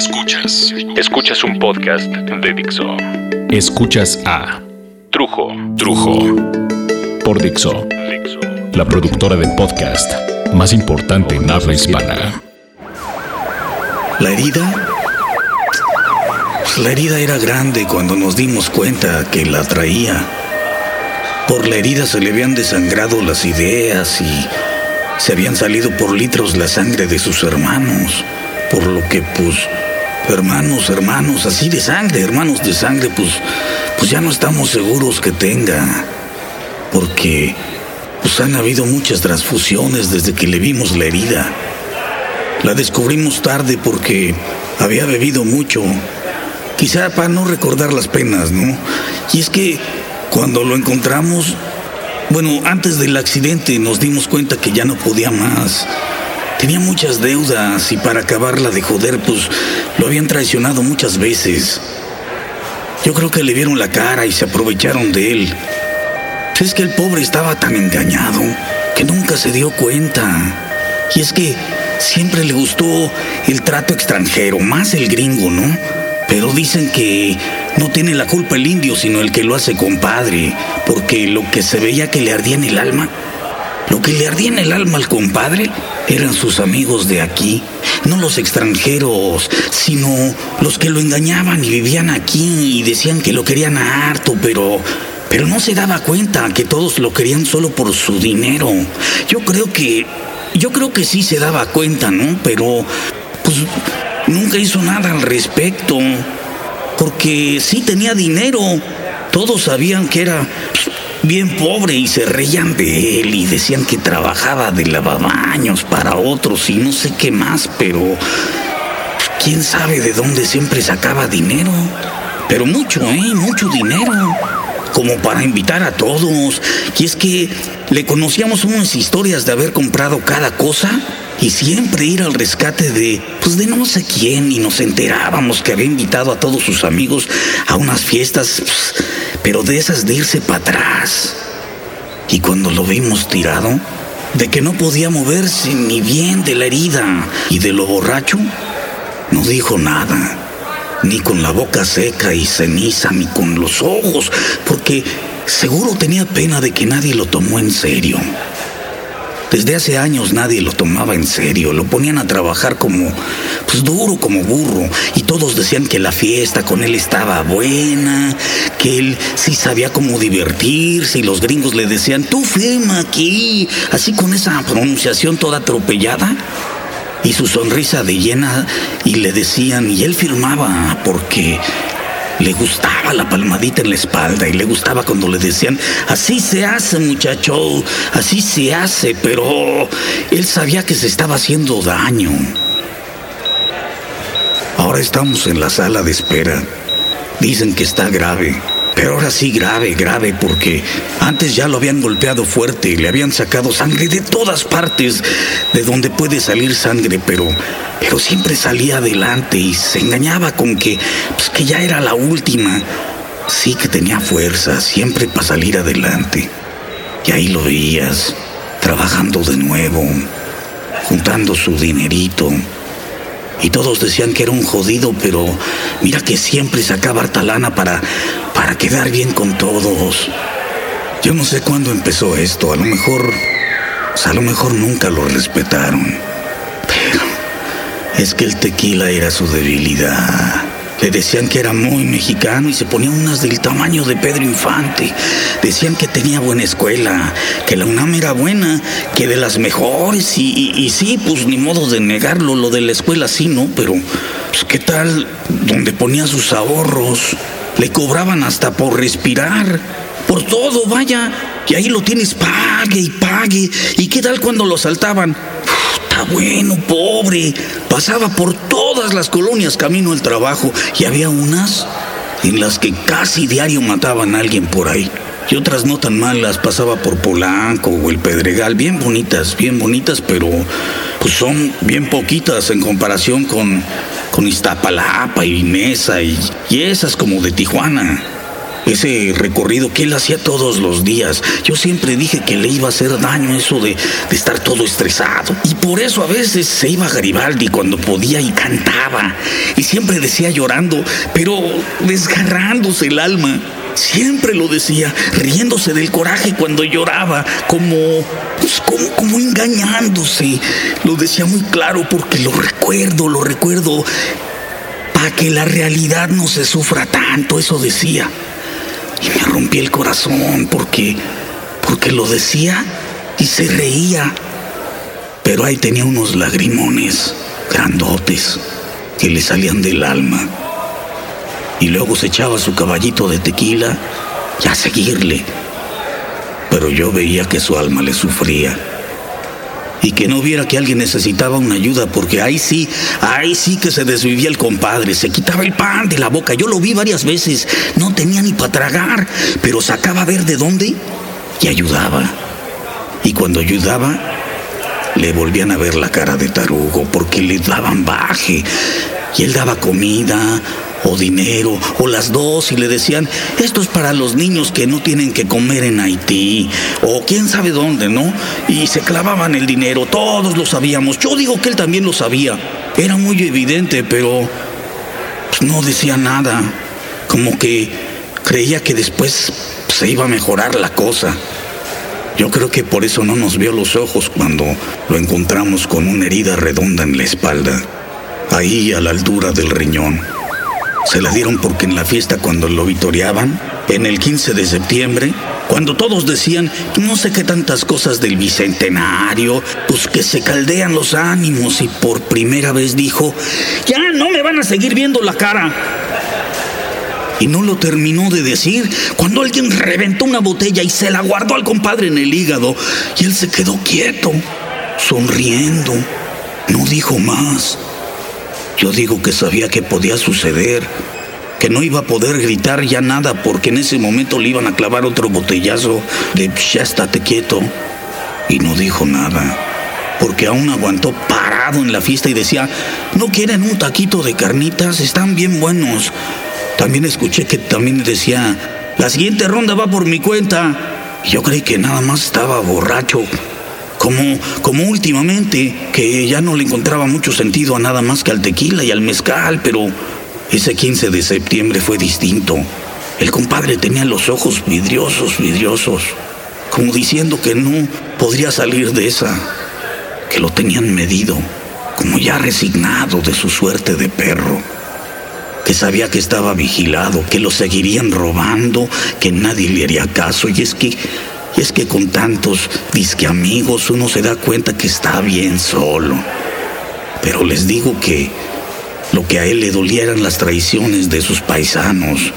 Escuchas. Escuchas un podcast de Dixo. Escuchas a Trujo. Trujo. Por Dixo. La productora de podcast más importante en habla hispana. La herida. La herida era grande cuando nos dimos cuenta que la traía. Por la herida se le habían desangrado las ideas y se habían salido por litros la sangre de sus hermanos. Por lo que, pues, hermanos, hermanos, así de sangre, hermanos de sangre, pues, pues ya no estamos seguros que tenga. Porque, pues han habido muchas transfusiones desde que le vimos la herida. La descubrimos tarde porque había bebido mucho. Quizá para no recordar las penas, ¿no? Y es que cuando lo encontramos, bueno, antes del accidente nos dimos cuenta que ya no podía más. Tenía muchas deudas y para acabarla de joder, pues lo habían traicionado muchas veces. Yo creo que le vieron la cara y se aprovecharon de él. Es que el pobre estaba tan engañado que nunca se dio cuenta. Y es que siempre le gustó el trato extranjero, más el gringo, ¿no? Pero dicen que no tiene la culpa el indio, sino el que lo hace compadre, porque lo que se veía que le ardía en el alma, lo que le ardía en el alma al compadre eran sus amigos de aquí, no los extranjeros, sino los que lo engañaban y vivían aquí y decían que lo querían harto, pero pero no se daba cuenta que todos lo querían solo por su dinero. Yo creo que yo creo que sí se daba cuenta, ¿no? Pero pues nunca hizo nada al respecto. Porque sí tenía dinero. Todos sabían que era bien pobre y se reían de él y decían que trabajaba de lavabaños para otros y no sé qué más, pero quién sabe de dónde siempre sacaba dinero. Pero mucho, ¿eh? Mucho dinero. Como para invitar a todos. Y es que le conocíamos unas historias de haber comprado cada cosa y siempre ir al rescate de, pues de no sé quién, y nos enterábamos que había invitado a todos sus amigos a unas fiestas, pues, pero de esas de irse para atrás. Y cuando lo vimos tirado, de que no podía moverse ni bien de la herida y de lo borracho, no dijo nada, ni con la boca seca y ceniza, ni con los ojos, porque seguro tenía pena de que nadie lo tomó en serio. Desde hace años nadie lo tomaba en serio, lo ponían a trabajar como, pues duro como burro, y todos decían que la fiesta con él estaba buena, que él sí sabía cómo divertirse, y los gringos le decían, tú firma aquí, así con esa pronunciación toda atropellada. Y su sonrisa de llena, y le decían, y él firmaba porque le gustaba la palmadita en la espalda y le gustaba cuando le decían, así se hace muchacho, así se hace, pero él sabía que se estaba haciendo daño. Ahora estamos en la sala de espera. Dicen que está grave, pero ahora sí grave, grave, porque antes ya lo habían golpeado fuerte le habían sacado sangre de todas partes, de donde puede salir sangre, pero pero siempre salía adelante y se engañaba con que, pues, que ya era la última. Sí que tenía fuerza, siempre para salir adelante. Y ahí lo veías, trabajando de nuevo, juntando su dinerito. Y todos decían que era un jodido, pero mira que siempre sacaba harta lana para, para quedar bien con todos. Yo no sé cuándo empezó esto, a lo mejor, a lo mejor nunca lo respetaron. Es que el tequila era su debilidad. Le decían que era muy mexicano y se ponía unas del tamaño de Pedro Infante. Decían que tenía buena escuela, que la UNAM era buena, que de las mejores. Y, sí, pues ni modo de negarlo, lo de la escuela sí, ¿no? Pero, pues, ¿qué tal donde ponía sus ahorros? Le cobraban hasta por respirar, por todo, vaya. Y ahí lo tienes, pague y pague. ¿Y qué tal cuando lo saltaban? Bueno, pobre. Pasaba por todas las colonias camino al trabajo y había unas en las que casi diario mataban a alguien por ahí. Y otras no tan malas, pasaba por Polanco o el Pedregal, bien bonitas, bien bonitas, pero pues son bien poquitas en comparación con, con Iztapalapa y Mesa y, y esas como de Tijuana. Ese recorrido que él hacía todos los días. Yo siempre dije que le iba a hacer daño eso de, estar todo estresado. Y por eso a veces se iba a Garibaldi cuando podía y cantaba. Y siempre decía llorando, pero desgarrándose el alma. Siempre lo decía, riéndose del coraje cuando lloraba, como, pues, como, engañándose. Lo decía muy claro porque lo recuerdo, lo recuerdo. Para que la realidad no se sufra tanto, eso decía. Y me rompí el corazón porque, porque lo decía y se reía. Pero ahí tenía unos lagrimones grandotes que le salían del alma. Y luego se echaba su caballito de tequila y a seguirle. Pero yo veía que su alma le sufría. Y que no viera que alguien necesitaba una ayuda, porque ahí sí, ahí sí que se desvivía el compadre, se quitaba el pan de la boca. Yo lo vi varias veces, no tenía ni para tragar, pero sacaba a ver de dónde y ayudaba. Y cuando ayudaba, le volvían a ver la cara de tarugo porque le daban baje. Y él daba comida, o dinero, o las dos, y le decían, esto es para los niños que no tienen que comer en Haití, o quién sabe dónde, ¿no? Y se clavaban el dinero, todos lo sabíamos. Yo digo que él también lo sabía. Era muy evidente, pero pues, no decía nada. Como que creía que después se iba a mejorar la cosa. Yo creo que por eso no nos vio los ojos cuando lo encontramos con una herida redonda en la espalda, ahí a la altura del riñón. Se la dieron porque en la fiesta cuando lo vitoreaban, en el 15 de septiembre, cuando todos decían no sé qué tantas cosas del bicentenario, pues que se caldean los ánimos y por primera vez dijo, ya no me van a seguir viendo la cara. Y no lo terminó de decir cuando alguien reventó una botella y se la guardó al compadre en el hígado y él se quedó quieto, sonriendo, no dijo más. Yo digo que sabía que podía suceder, que no iba a poder gritar ya nada porque en ese momento le iban a clavar otro botellazo de ya estate quieto. Y no dijo nada, porque aún aguantó parado en la fiesta y decía, ¿no quieren un taquito de carnitas? Están bien buenos. También escuché que también decía, la siguiente ronda va por mi cuenta. Y yo creí que nada más estaba borracho como, como últimamente, que ya no le encontraba mucho sentido a nada más que al tequila y al mezcal, pero ese 15 de septiembre fue distinto. El compadre tenía los ojos vidriosos, vidriosos, como diciendo que no podría salir de esa, que lo tenían medido, como ya resignado de su suerte de perro, que sabía que estaba vigilado, que lo seguirían robando, que nadie le haría caso, y es que es que con tantos disque amigos uno se da cuenta que está bien solo. Pero les digo que lo que a él le dolía eran las traiciones de sus paisanos,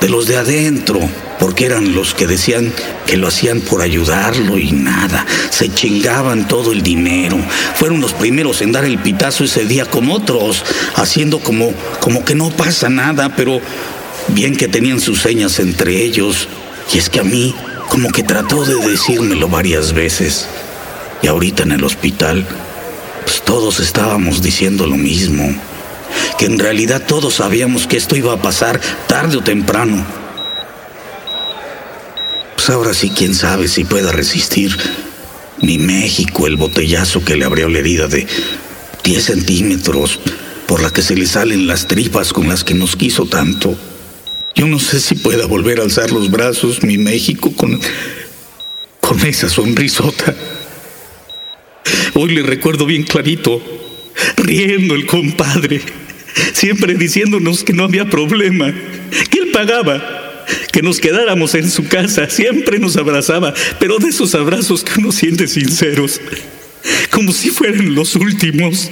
de los de adentro, porque eran los que decían que lo hacían por ayudarlo y nada, se chingaban todo el dinero. Fueron los primeros en dar el pitazo ese día con otros, haciendo como, como que no pasa nada, pero bien que tenían sus señas entre ellos. Y es que a mí como que trató de decírmelo varias veces. Y ahorita en el hospital, pues todos estábamos diciendo lo mismo. Que en realidad todos sabíamos que esto iba a pasar tarde o temprano. Pues ahora sí, quién sabe si pueda resistir mi México el botellazo que le abrió la herida de 10 centímetros por la que se le salen las tripas con las que nos quiso tanto. Yo no sé si pueda volver a alzar los brazos, mi México, con, con esa sonrisota. Hoy le recuerdo bien clarito, riendo el compadre, siempre diciéndonos que no había problema, que él pagaba, que nos quedáramos en su casa, siempre nos abrazaba, pero de esos abrazos que uno siente sinceros, como si fueran los últimos.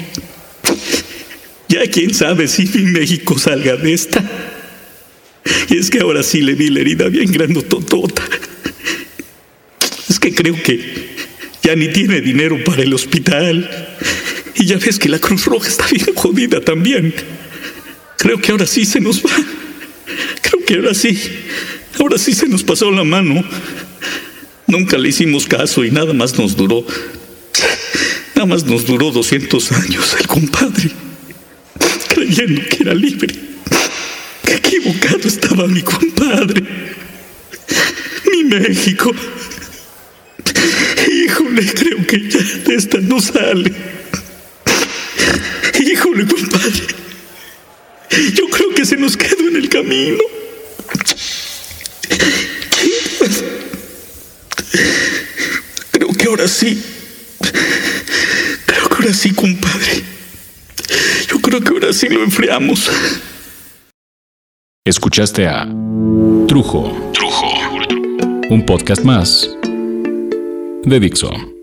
Ya quién sabe si mi México salga de esta. Y es que ahora sí le vi la herida bien grandototota. Es que creo que ya ni tiene dinero para el hospital. Y ya ves que la Cruz Roja está bien jodida también. Creo que ahora sí se nos va. Creo que ahora sí. Ahora sí se nos pasó la mano. Nunca le hicimos caso y nada más nos duró. Nada más nos duró 200 años el compadre. Creyendo que era libre. Equivocado estaba mi compadre. Mi México. Híjole, creo que ya de esta no sale. Híjole, compadre. Yo creo que se nos quedó en el camino. Creo que ahora sí. Creo que ahora sí, compadre. Yo creo que ahora sí lo enfriamos. Escuchaste a Trujo. Trujo. Un podcast más de Dixon.